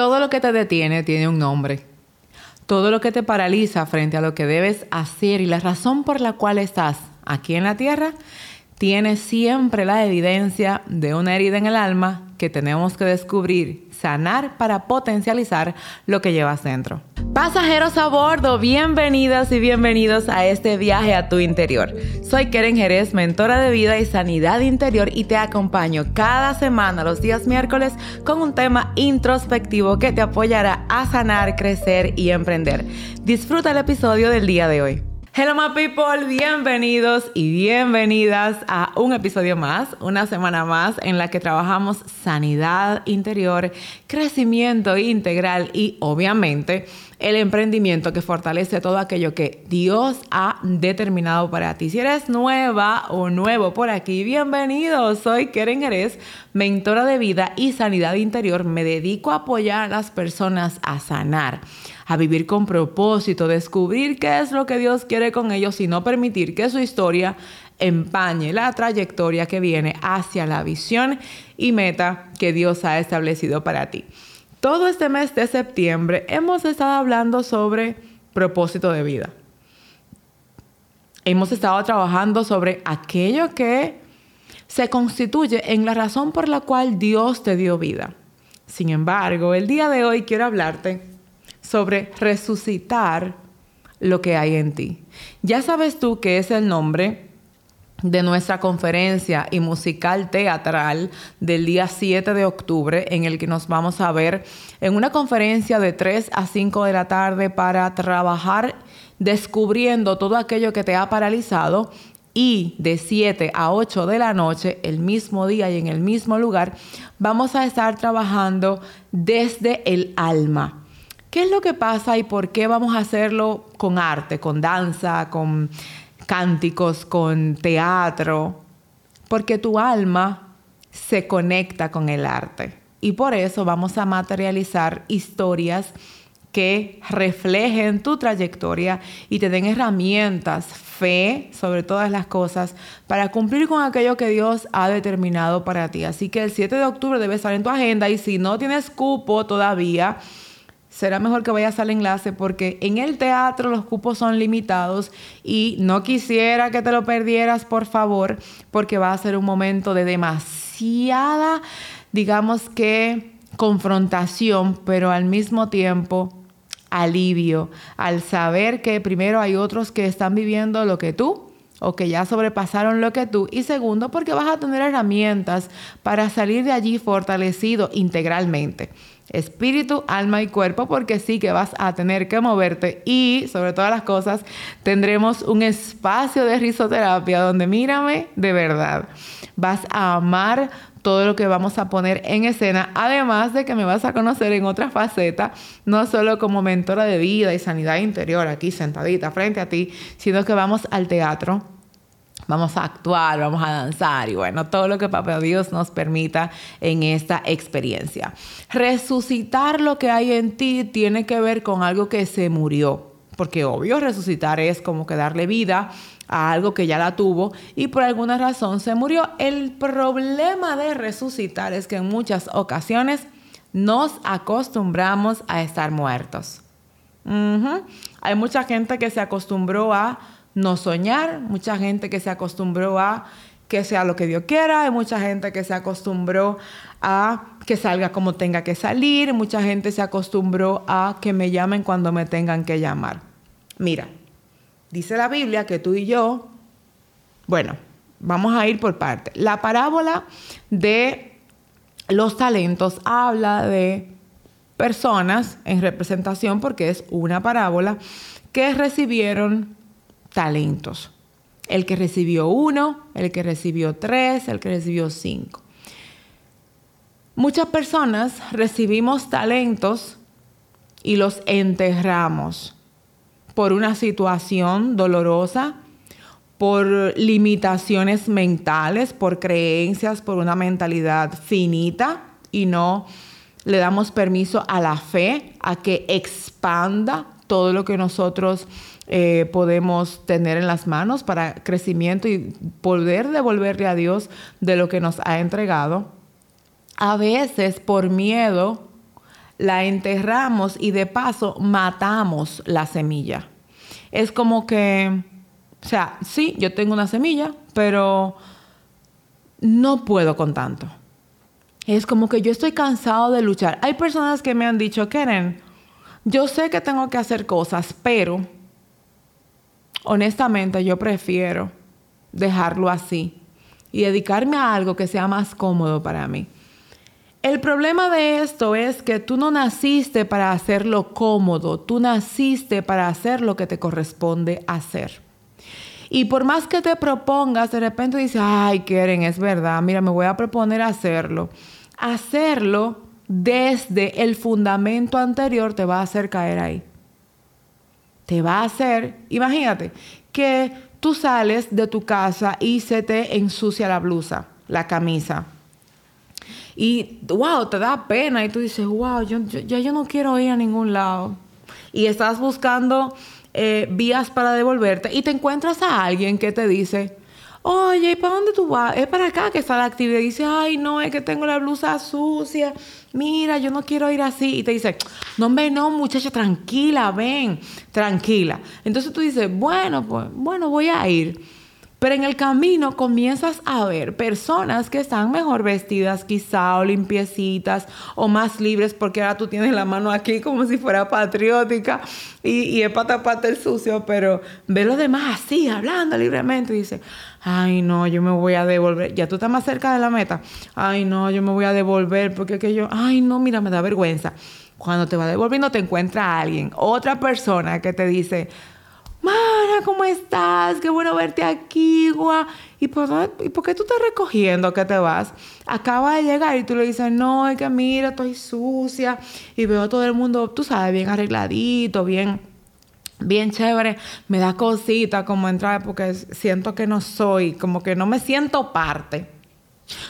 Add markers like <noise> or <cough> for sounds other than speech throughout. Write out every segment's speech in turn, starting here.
Todo lo que te detiene tiene un nombre. Todo lo que te paraliza frente a lo que debes hacer y la razón por la cual estás aquí en la tierra tiene siempre la evidencia de una herida en el alma que tenemos que descubrir, sanar para potencializar lo que llevas dentro. Pasajeros a bordo, bienvenidas y bienvenidos a este viaje a tu interior. Soy Keren Jerez, mentora de vida y sanidad interior y te acompaño cada semana los días miércoles con un tema introspectivo que te apoyará a sanar, crecer y emprender. Disfruta el episodio del día de hoy. Hello my people, bienvenidos y bienvenidas a un episodio más, una semana más en la que trabajamos sanidad interior, crecimiento integral y obviamente el emprendimiento que fortalece todo aquello que Dios ha determinado para ti. Si eres nueva o nuevo por aquí, bienvenido. Soy Keren Jerez, mentora de vida y sanidad interior. Me dedico a apoyar a las personas a sanar, a vivir con propósito, descubrir qué es lo que Dios quiere con ellos y no permitir que su historia empañe la trayectoria que viene hacia la visión y meta que Dios ha establecido para ti. Todo este mes de septiembre hemos estado hablando sobre propósito de vida. Hemos estado trabajando sobre aquello que se constituye en la razón por la cual Dios te dio vida. Sin embargo, el día de hoy quiero hablarte sobre resucitar lo que hay en ti. Ya sabes tú que es el nombre de nuestra conferencia y musical teatral del día 7 de octubre, en el que nos vamos a ver en una conferencia de 3 a 5 de la tarde para trabajar descubriendo todo aquello que te ha paralizado y de 7 a 8 de la noche, el mismo día y en el mismo lugar, vamos a estar trabajando desde el alma. ¿Qué es lo que pasa y por qué vamos a hacerlo con arte, con danza, con cánticos, con teatro, porque tu alma se conecta con el arte. Y por eso vamos a materializar historias que reflejen tu trayectoria y te den herramientas, fe sobre todas las cosas para cumplir con aquello que Dios ha determinado para ti. Así que el 7 de octubre debe estar en tu agenda y si no tienes cupo todavía, será mejor que vayas al enlace porque en el teatro los cupos son limitados y no quisiera que te lo perdieras, por favor, porque va a ser un momento de demasiada, digamos que, confrontación, pero al mismo tiempo alivio, al saber que primero hay otros que están viviendo lo que tú o que ya sobrepasaron lo que tú. Y segundo, porque vas a tener herramientas para salir de allí fortalecido integralmente espíritu, alma y cuerpo, porque sí que vas a tener que moverte y sobre todas las cosas tendremos un espacio de risoterapia donde mírame de verdad. Vas a amar todo lo que vamos a poner en escena, además de que me vas a conocer en otra faceta, no solo como mentora de vida y sanidad interior aquí sentadita frente a ti, sino que vamos al teatro vamos a actuar, vamos a danzar y bueno, todo lo que Papá Dios nos permita en esta experiencia. Resucitar lo que hay en ti tiene que ver con algo que se murió, porque obvio resucitar es como que darle vida a algo que ya la tuvo y por alguna razón se murió. El problema de resucitar es que en muchas ocasiones nos acostumbramos a estar muertos. Hay mucha gente que se acostumbró a no soñar, mucha gente que se acostumbró a que sea lo que Dios quiera, hay mucha gente que se acostumbró a que salga como tenga que salir, mucha gente se acostumbró a que me llamen cuando me tengan que llamar. Mira, dice la Biblia que tú y yo, bueno, vamos a ir por parte. La parábola de los talentos habla de personas en representación, porque es una parábola, que recibieron talentos. El que recibió uno, el que recibió tres, el que recibió cinco. Muchas personas recibimos talentos y los enterramos por una situación dolorosa, por limitaciones mentales, por creencias, por una mentalidad finita y no le damos permiso a la fe a que expanda todo lo que nosotros eh, podemos tener en las manos para crecimiento y poder devolverle a Dios de lo que nos ha entregado. A veces por miedo la enterramos y de paso matamos la semilla. Es como que, o sea, sí, yo tengo una semilla, pero no puedo con tanto. Es como que yo estoy cansado de luchar. Hay personas que me han dicho, Keren, yo sé que tengo que hacer cosas, pero honestamente yo prefiero dejarlo así y dedicarme a algo que sea más cómodo para mí. El problema de esto es que tú no naciste para hacerlo cómodo, tú naciste para hacer lo que te corresponde hacer. Y por más que te propongas, de repente dices, ay, Keren, es verdad, mira, me voy a proponer hacerlo. Hacerlo desde el fundamento anterior te va a hacer caer ahí. Te va a hacer, imagínate, que tú sales de tu casa y se te ensucia la blusa, la camisa y wow, te da pena y tú dices, wow, yo, ya yo no quiero ir a ningún lado. Y estás buscando eh, vías para devolverte y te encuentras a alguien que te dice, oye, ¿y para dónde tú vas? Es para acá que está la actividad. Y dice, ay, no, es que tengo la blusa sucia. Mira, yo no quiero ir así. Y te dice, no, hombre, no, muchacha, tranquila, ven, tranquila. Entonces tú dices, bueno, pues, bueno, voy a ir. Pero en el camino comienzas a ver personas que están mejor vestidas quizá o limpiecitas o más libres porque ahora tú tienes la mano aquí como si fuera patriótica y, y es para taparte el sucio, pero ve los demás así, hablando libremente y dice, ay no, yo me voy a devolver, ya tú estás más cerca de la meta, ay no, yo me voy a devolver porque que yo, ay no, mira, me da vergüenza. Cuando te va devolviendo te encuentra alguien, otra persona que te dice, ¿cómo estás? Qué bueno verte aquí, guau. ¿Y por, ¿Y por qué tú estás recogiendo que te vas? Acaba de llegar y tú le dices, no, es que mira, estoy sucia. Y veo a todo el mundo, tú sabes, bien arregladito, bien, bien chévere. Me da cosita como entrar porque siento que no soy, como que no me siento parte.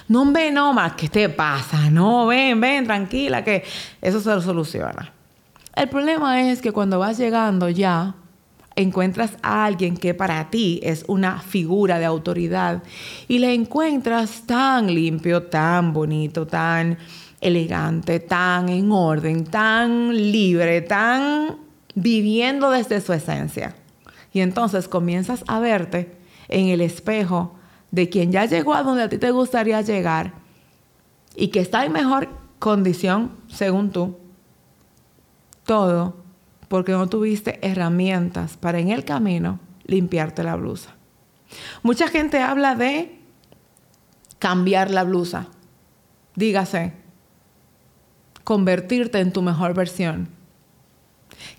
No, ven, no, más, ¿qué te pasa? No, ven, ven, tranquila, que eso se lo soluciona. El problema es que cuando vas llegando ya, encuentras a alguien que para ti es una figura de autoridad y le encuentras tan limpio, tan bonito, tan elegante, tan en orden, tan libre, tan viviendo desde su esencia. Y entonces comienzas a verte en el espejo de quien ya llegó a donde a ti te gustaría llegar y que está en mejor condición, según tú. Todo porque no tuviste herramientas para en el camino limpiarte la blusa. Mucha gente habla de cambiar la blusa. Dígase, convertirte en tu mejor versión.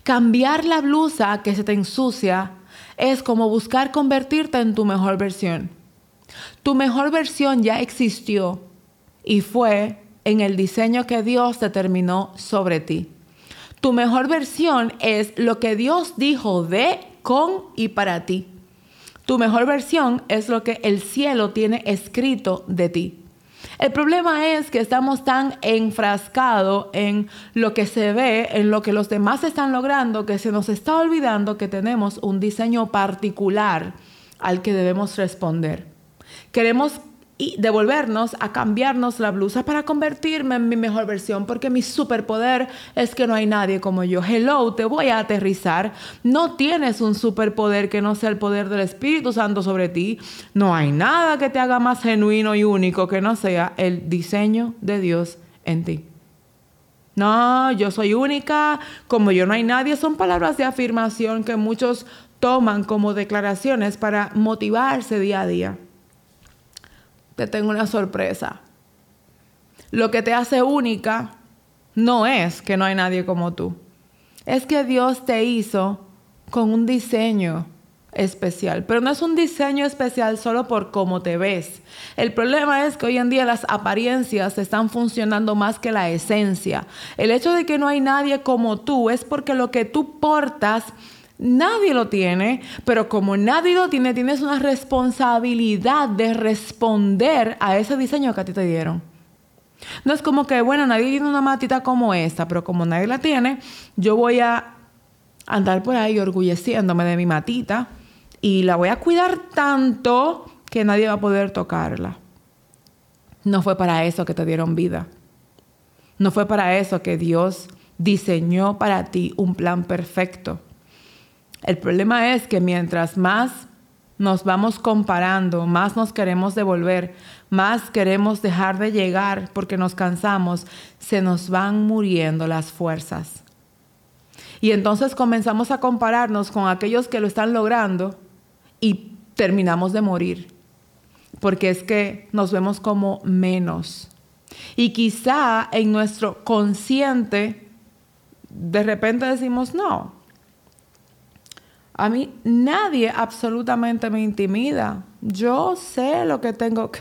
Cambiar la blusa que se te ensucia es como buscar convertirte en tu mejor versión. Tu mejor versión ya existió y fue en el diseño que Dios determinó sobre ti. Tu mejor versión es lo que Dios dijo de, con y para ti. Tu mejor versión es lo que el cielo tiene escrito de ti. El problema es que estamos tan enfrascados en lo que se ve, en lo que los demás están logrando, que se nos está olvidando que tenemos un diseño particular al que debemos responder. Queremos y devolvernos a cambiarnos la blusa para convertirme en mi mejor versión, porque mi superpoder es que no hay nadie como yo. Hello, te voy a aterrizar. No tienes un superpoder que no sea el poder del Espíritu Santo sobre ti. No hay nada que te haga más genuino y único que no sea el diseño de Dios en ti. No, yo soy única, como yo no hay nadie, son palabras de afirmación que muchos toman como declaraciones para motivarse día a día te tengo una sorpresa. Lo que te hace única no es que no hay nadie como tú. Es que Dios te hizo con un diseño especial, pero no es un diseño especial solo por cómo te ves. El problema es que hoy en día las apariencias están funcionando más que la esencia. El hecho de que no hay nadie como tú es porque lo que tú portas Nadie lo tiene, pero como nadie lo tiene, tienes una responsabilidad de responder a ese diseño que a ti te dieron. No es como que, bueno, nadie tiene una matita como esta, pero como nadie la tiene, yo voy a andar por ahí orgulleciéndome de mi matita y la voy a cuidar tanto que nadie va a poder tocarla. No fue para eso que te dieron vida. No fue para eso que Dios diseñó para ti un plan perfecto. El problema es que mientras más nos vamos comparando, más nos queremos devolver, más queremos dejar de llegar porque nos cansamos, se nos van muriendo las fuerzas. Y entonces comenzamos a compararnos con aquellos que lo están logrando y terminamos de morir, porque es que nos vemos como menos. Y quizá en nuestro consciente, de repente decimos, no, a mí nadie absolutamente me intimida. Yo sé lo que tengo que...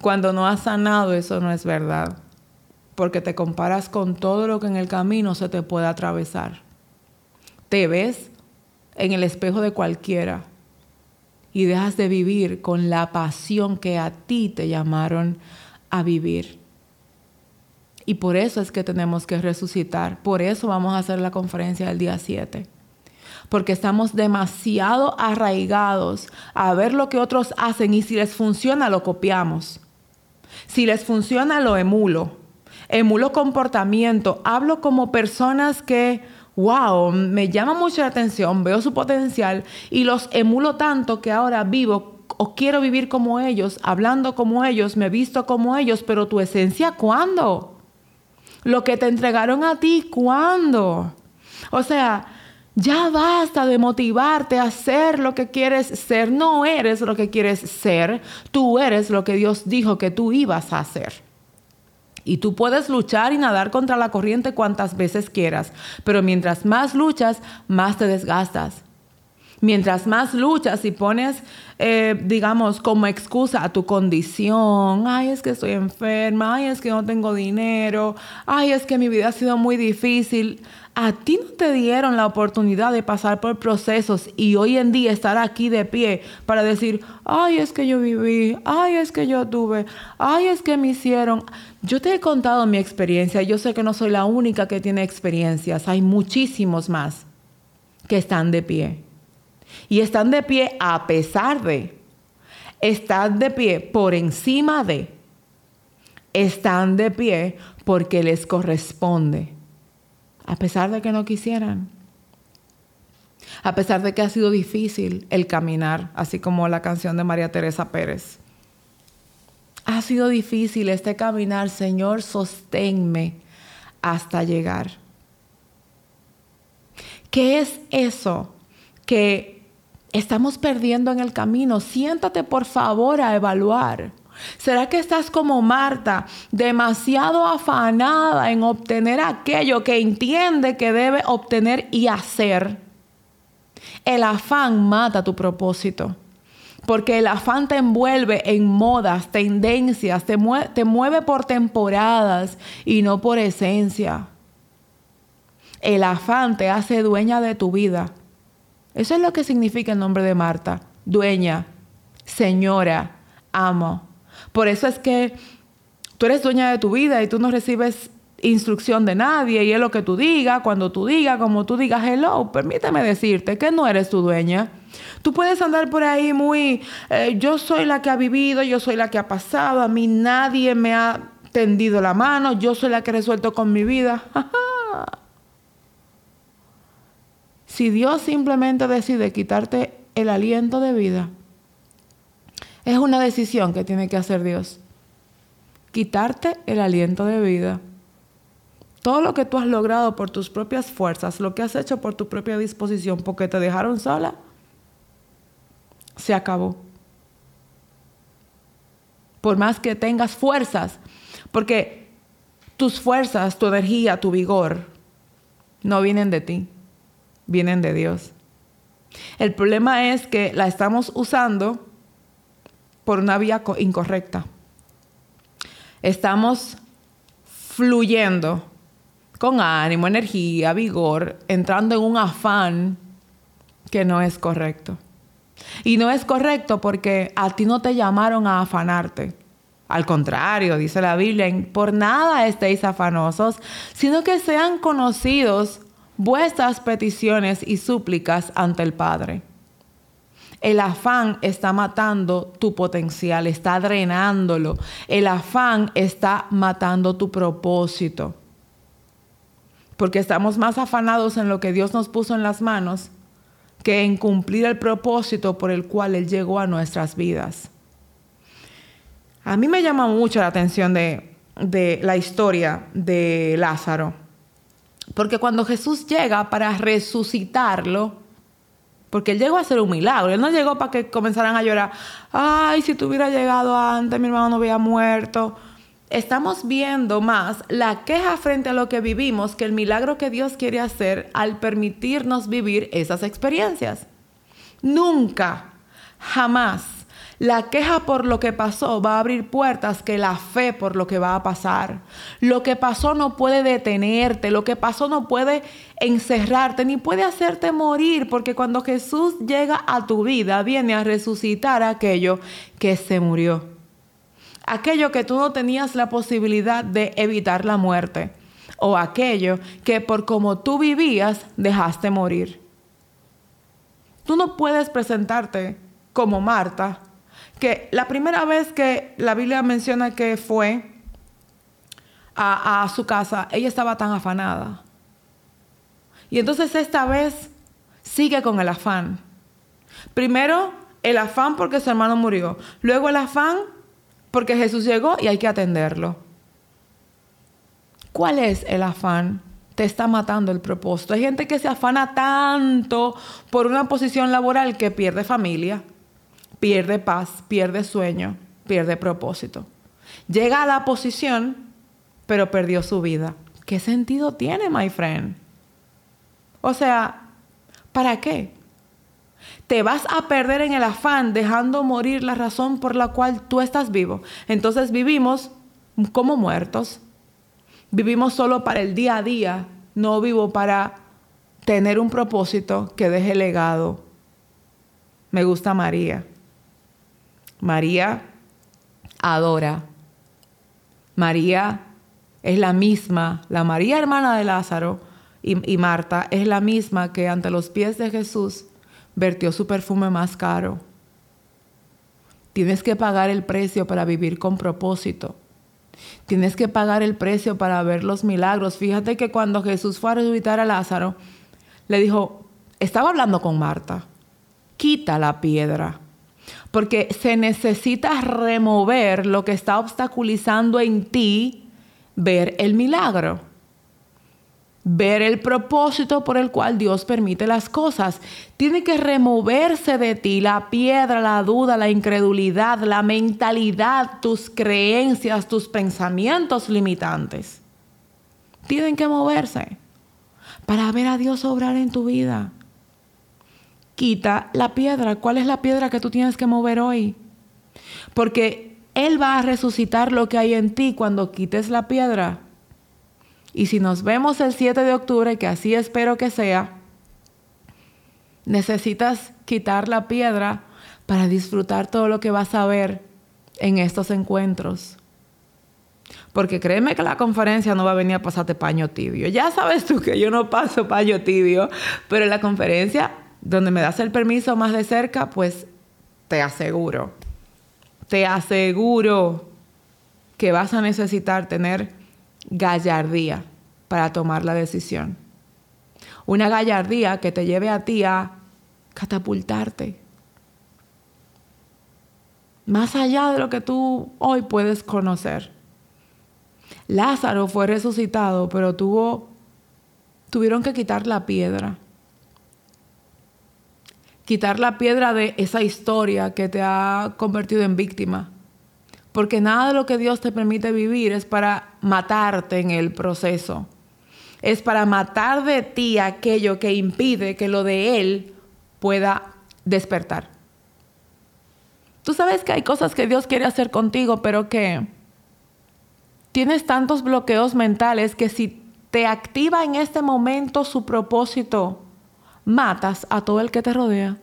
Cuando no has sanado, eso no es verdad. Porque te comparas con todo lo que en el camino se te puede atravesar. Te ves en el espejo de cualquiera y dejas de vivir con la pasión que a ti te llamaron a vivir. Y por eso es que tenemos que resucitar. Por eso vamos a hacer la conferencia el día 7 porque estamos demasiado arraigados a ver lo que otros hacen y si les funciona lo copiamos. Si les funciona lo emulo. Emulo comportamiento. Hablo como personas que, wow, me llama mucho la atención, veo su potencial y los emulo tanto que ahora vivo o quiero vivir como ellos, hablando como ellos, me visto como ellos, pero tu esencia, ¿cuándo? Lo que te entregaron a ti, ¿cuándo? O sea, ya basta de motivarte a ser lo que quieres ser. No eres lo que quieres ser. Tú eres lo que Dios dijo que tú ibas a hacer. Y tú puedes luchar y nadar contra la corriente cuantas veces quieras. Pero mientras más luchas, más te desgastas. Mientras más luchas y pones, eh, digamos, como excusa a tu condición, ay, es que estoy enferma, ay, es que no tengo dinero, ay, es que mi vida ha sido muy difícil, a ti no te dieron la oportunidad de pasar por procesos y hoy en día estar aquí de pie para decir, ay, es que yo viví, ay, es que yo tuve, ay, es que me hicieron. Yo te he contado mi experiencia, yo sé que no soy la única que tiene experiencias, hay muchísimos más que están de pie. Y están de pie a pesar de, están de pie por encima de, están de pie porque les corresponde, a pesar de que no quisieran. A pesar de que ha sido difícil el caminar, así como la canción de María Teresa Pérez. Ha sido difícil este caminar, Señor, sosténme hasta llegar. ¿Qué es eso que estamos perdiendo en el camino. Siéntate por favor a evaluar. ¿Será que estás como Marta, demasiado afanada en obtener aquello que entiende que debe obtener y hacer? El afán mata tu propósito, porque el afán te envuelve en modas, tendencias, te, te mueve por temporadas y no por esencia. El afán te hace dueña de tu vida eso es lo que significa el nombre de Marta. Dueña, señora, amo. Por eso es que tú eres dueña de tu vida y tú no recibes instrucción de nadie y es lo que tú digas, cuando tú digas, como tú digas, hello, permíteme decirte que no eres tu dueña. Tú puedes andar por ahí muy, eh, yo soy la que ha vivido, yo soy la que ha pasado, a mí nadie me ha tendido la mano, yo soy la que he resuelto con mi vida. <laughs> Si Dios simplemente decide quitarte el aliento de vida, es una decisión que tiene que hacer Dios. Quitarte el aliento de vida. Todo lo que tú has logrado por tus propias fuerzas, lo que has hecho por tu propia disposición, porque te dejaron sola, se acabó. Por más que tengas fuerzas, porque tus fuerzas, tu energía, tu vigor, no vienen de ti vienen de Dios. El problema es que la estamos usando por una vía incorrecta. Estamos fluyendo con ánimo, energía, vigor, entrando en un afán que no es correcto. Y no es correcto porque a ti no te llamaron a afanarte. Al contrario, dice la Biblia, por nada estéis afanosos, sino que sean conocidos vuestras peticiones y súplicas ante el Padre. El afán está matando tu potencial, está drenándolo. El afán está matando tu propósito. porque estamos más afanados en lo que Dios nos puso en las manos que en cumplir el propósito por el cual Él llegó a nuestras vidas. A mí me llama mucho la atención de, de la historia de Lázaro, porque cuando Jesús llega para resucitarlo, porque él llegó a hacer un milagro. Él no llegó para que comenzaran a llorar. Ay, si tuviera llegado antes, mi hermano no había muerto. Estamos viendo más la queja frente a lo que vivimos que el milagro que Dios quiere hacer al permitirnos vivir esas experiencias. Nunca, jamás la queja por lo que pasó va a abrir puertas que la fe por lo que va a pasar. Lo que pasó no puede detenerte, lo que pasó no puede encerrarte, ni puede hacerte morir, porque cuando Jesús llega a tu vida, viene a resucitar aquello que se murió. Aquello que tú no tenías la posibilidad de evitar la muerte, o aquello que por como tú vivías dejaste morir. Tú no puedes presentarte como Marta que la primera vez que la Biblia menciona que fue a, su casa, ella estaba tan afanada. Y entonces esta vez sigue con el afán. Primero, el afán porque su hermano murió. Luego el afán porque Jesús llegó y hay que atenderlo. ¿Cuál es el afán? Te está matando el propósito. Hay gente que se afana tanto por una posición laboral que pierde familia pierde paz, pierde sueño, pierde propósito. Llega a la posición, pero perdió su vida. ¿Qué sentido tiene, my friend? O sea, ¿para qué? Te vas a perder en el afán dejando morir la razón por la cual tú estás vivo. Entonces vivimos como muertos. Vivimos solo para el día a día. No vivo para tener un propósito que deje legado. Me gusta María. María adora. María es la misma, la María hermana de Lázaro y, Marta es la misma que ante los pies de Jesús vertió su perfume más caro. Tienes que pagar el precio para vivir con propósito. Tienes que pagar el precio para ver los milagros. Fíjate que cuando Jesús fue a resucitar a Lázaro, le dijo, estaba hablando con Marta, quita la piedra porque se necesita remover lo que está obstaculizando en ti ver el milagro, ver el propósito por el cual Dios permite las cosas. Tiene que removerse de ti la piedra, la duda, la incredulidad, la mentalidad, tus creencias, tus pensamientos limitantes. Tienen que moverse para ver a Dios obrar en tu vida quita la piedra. ¿Cuál es la piedra que tú tienes que mover hoy? Porque Él va a resucitar lo que hay en ti cuando quites la piedra. Y si nos vemos el 7 de octubre, que así espero que sea, necesitas quitar la piedra para disfrutar todo lo que vas a ver en estos encuentros. Porque créeme que la conferencia no va a venir a pasarte paño tibio. Ya sabes tú que yo no paso paño tibio, pero la conferencia donde me das el permiso más de cerca, pues te aseguro, te aseguro que vas a necesitar tener gallardía para tomar la decisión. Una gallardía que te lleve a ti a catapultarte. Más allá de lo que tú hoy puedes conocer. Lázaro fue resucitado, pero tuvo, tuvieron que quitar la piedra quitar la piedra de esa historia que te ha convertido en víctima. Porque nada de lo que Dios te permite vivir es para matarte en el proceso. Es para matar de ti aquello que impide que lo de Él pueda despertar. Tú sabes que hay cosas que Dios quiere hacer contigo, pero que tienes tantos bloqueos mentales que si te activa en este momento su propósito, matas a todo el que te rodea.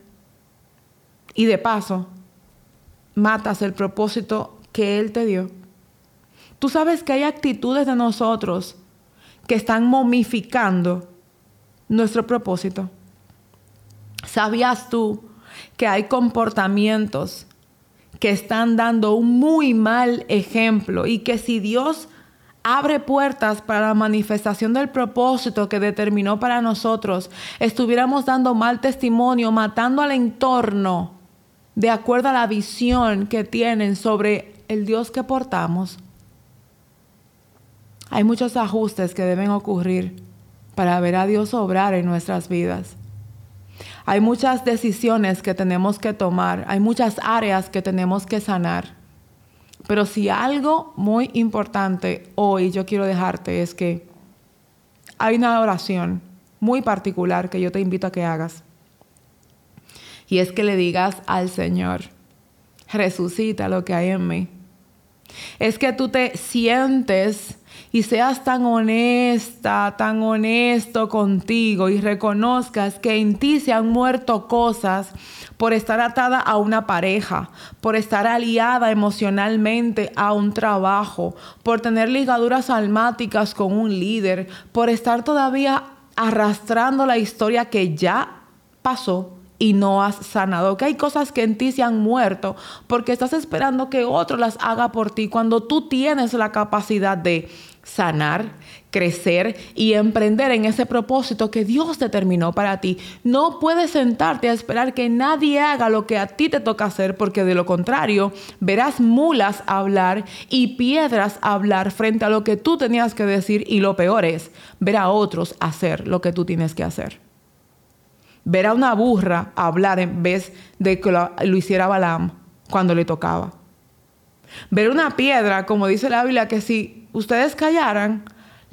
Y de paso, matas el propósito que Él te dio. Tú sabes que hay actitudes de nosotros que están momificando nuestro propósito. ¿Sabías tú que hay comportamientos que están dando un muy mal ejemplo y que si Dios abre puertas para la manifestación del propósito que determinó para nosotros, estuviéramos dando mal testimonio, matando al entorno de acuerdo a la visión que tienen sobre el Dios que portamos. Hay muchos ajustes que deben ocurrir para ver a Dios obrar en nuestras vidas. Hay muchas decisiones que tenemos que tomar, hay muchas áreas que tenemos que sanar. Pero si algo muy importante hoy yo quiero dejarte es que hay una oración muy particular que yo te invito a que hagas. Y es que le digas al Señor, resucita lo que hay en mí. Es que tú te sientes y seas tan honesta, tan honesto contigo y reconozcas que en ti se han muerto cosas por estar atada a una pareja, por estar aliada emocionalmente a un trabajo, por tener ligaduras almáticas con un líder, por estar todavía arrastrando la historia que ya pasó y no has sanado. Que hay cosas que en ti se han muerto porque estás esperando que otro las haga por ti cuando tú tienes la capacidad de sanar, crecer y emprender en ese propósito que Dios determinó para ti. No puedes sentarte a esperar que nadie haga lo que a ti te toca hacer, porque de lo contrario verás mulas hablar y piedras hablar frente a lo que tú tenías que decir y lo peor es ver a otros hacer lo que tú tienes que hacer. Ver a una burra hablar en vez de que lo, lo hiciera Balaam cuando le tocaba. Ver una piedra, como dice la Biblia, que si ustedes callaran,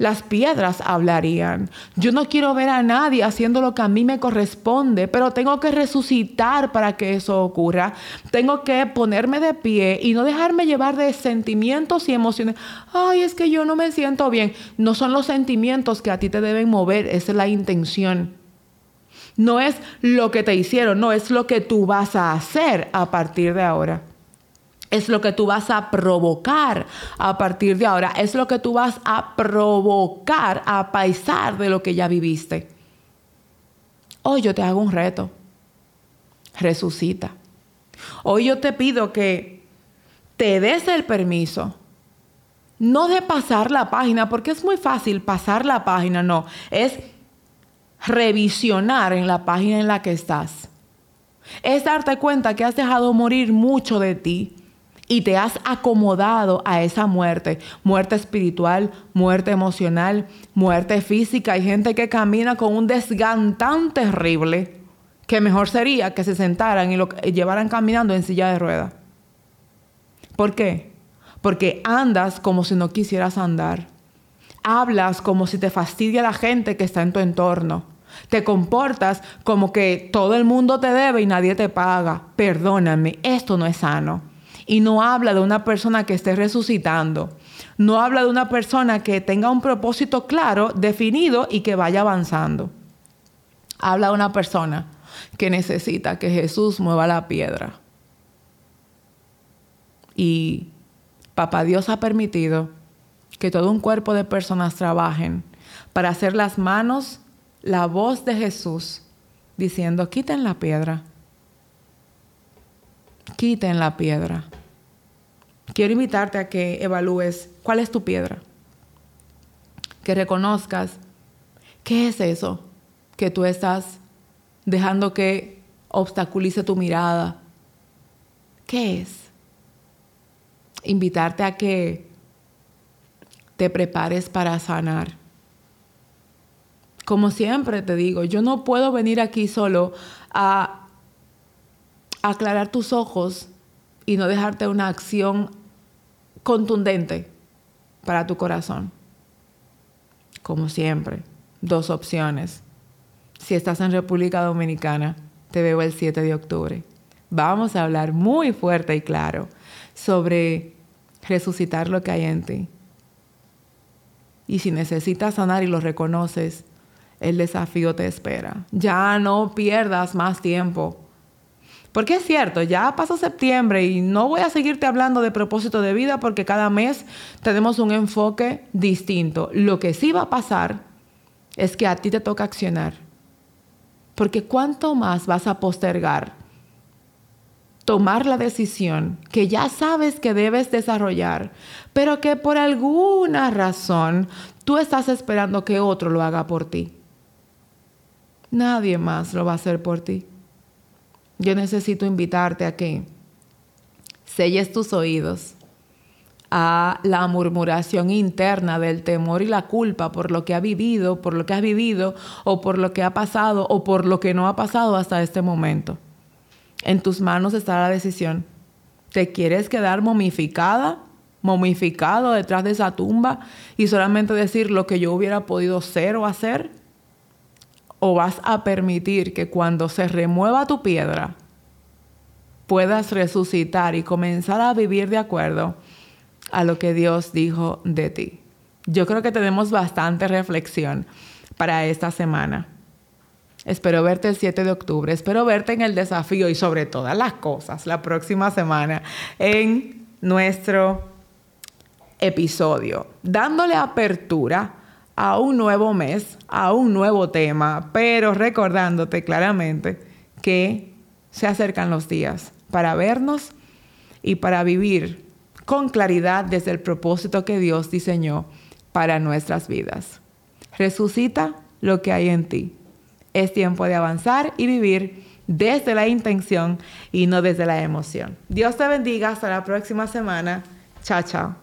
las piedras hablarían. Yo no quiero ver a nadie haciendo lo que a mí me corresponde, pero tengo que resucitar para que eso ocurra. Tengo que ponerme de pie y no dejarme llevar de sentimientos y emociones. Ay, es que yo no me siento bien. No son los sentimientos que a ti te deben mover, esa es la intención. No es lo que te hicieron, no es lo que tú vas a hacer a partir de ahora es lo que tú vas a provocar a partir de ahora, es lo que tú vas a provocar a paisar de lo que ya viviste. Hoy yo te hago un reto, resucita. Hoy yo te pido que te des el permiso, no de pasar la página, porque es muy fácil pasar la página, no, es revisionar en la página en la que estás. Es darte cuenta que has dejado morir mucho de ti y te has acomodado a esa muerte, muerte espiritual, muerte emocional, muerte física. Hay gente que camina con un desgán tan terrible que mejor sería que se sentaran y lo llevaran caminando en silla de ruedas. ¿Por qué? Porque andas como si no quisieras andar. Hablas como si te fastidia la gente que está en tu entorno. Te comportas como que todo el mundo te debe y nadie te paga. Perdóname, esto no es sano. Y no habla de una persona que esté resucitando. No habla de una persona que tenga un propósito claro, definido y que vaya avanzando. Habla de una persona que necesita que Jesús mueva la piedra. Y Papá Dios ha permitido que todo un cuerpo de personas trabajen para hacer las manos la voz de Jesús diciendo, quiten la piedra quiten la piedra. Quiero invitarte a que evalúes cuál es tu piedra. Que reconozcas qué es eso que tú estás dejando que obstaculice tu mirada. ¿Qué es? Invitarte a que te prepares para sanar. Como siempre te digo, yo no puedo venir aquí solo a aclarar tus ojos y no dejarte una acción contundente para tu corazón. Como siempre, dos opciones. Si estás en República Dominicana, te veo el 7 de octubre. Vamos a hablar muy fuerte y claro sobre resucitar lo que hay en ti. Y si necesitas sanar y lo reconoces, el desafío te espera. Ya no pierdas más tiempo porque es cierto, ya pasó septiembre y no voy a seguirte hablando de propósito de vida porque cada mes tenemos un enfoque distinto. Lo que sí va a pasar es que a ti te toca accionar. Porque cuánto más vas a postergar tomar la decisión que ya sabes que debes desarrollar, pero que por alguna razón tú estás esperando que otro lo haga por ti. Nadie más lo va a hacer por ti. Yo necesito invitarte a que selles tus oídos a la murmuración interna del temor y la culpa por lo que ha vivido, por lo que has vivido o por lo que ha pasado o por lo que no ha pasado hasta este momento. En tus manos está la decisión. ¿Te quieres quedar momificada, momificado detrás de esa tumba y solamente decir lo que yo hubiera podido ser o hacer? ¿O vas a permitir que cuando se remueva tu piedra puedas resucitar y comenzar a vivir de acuerdo a lo que Dios dijo de ti. Yo creo que tenemos bastante reflexión para esta semana. Espero verte el 7 de octubre, espero verte en el desafío y sobre todas las cosas la próxima semana en nuestro episodio, dándole apertura a un nuevo mes, a un nuevo tema, pero recordándote claramente que se acercan los días para vernos y para vivir con claridad desde el propósito que Dios diseñó para nuestras vidas. Resucita lo que hay en ti. Es tiempo de avanzar y vivir desde la intención y no desde la emoción. Dios te bendiga. Hasta la próxima semana. Chao, chao.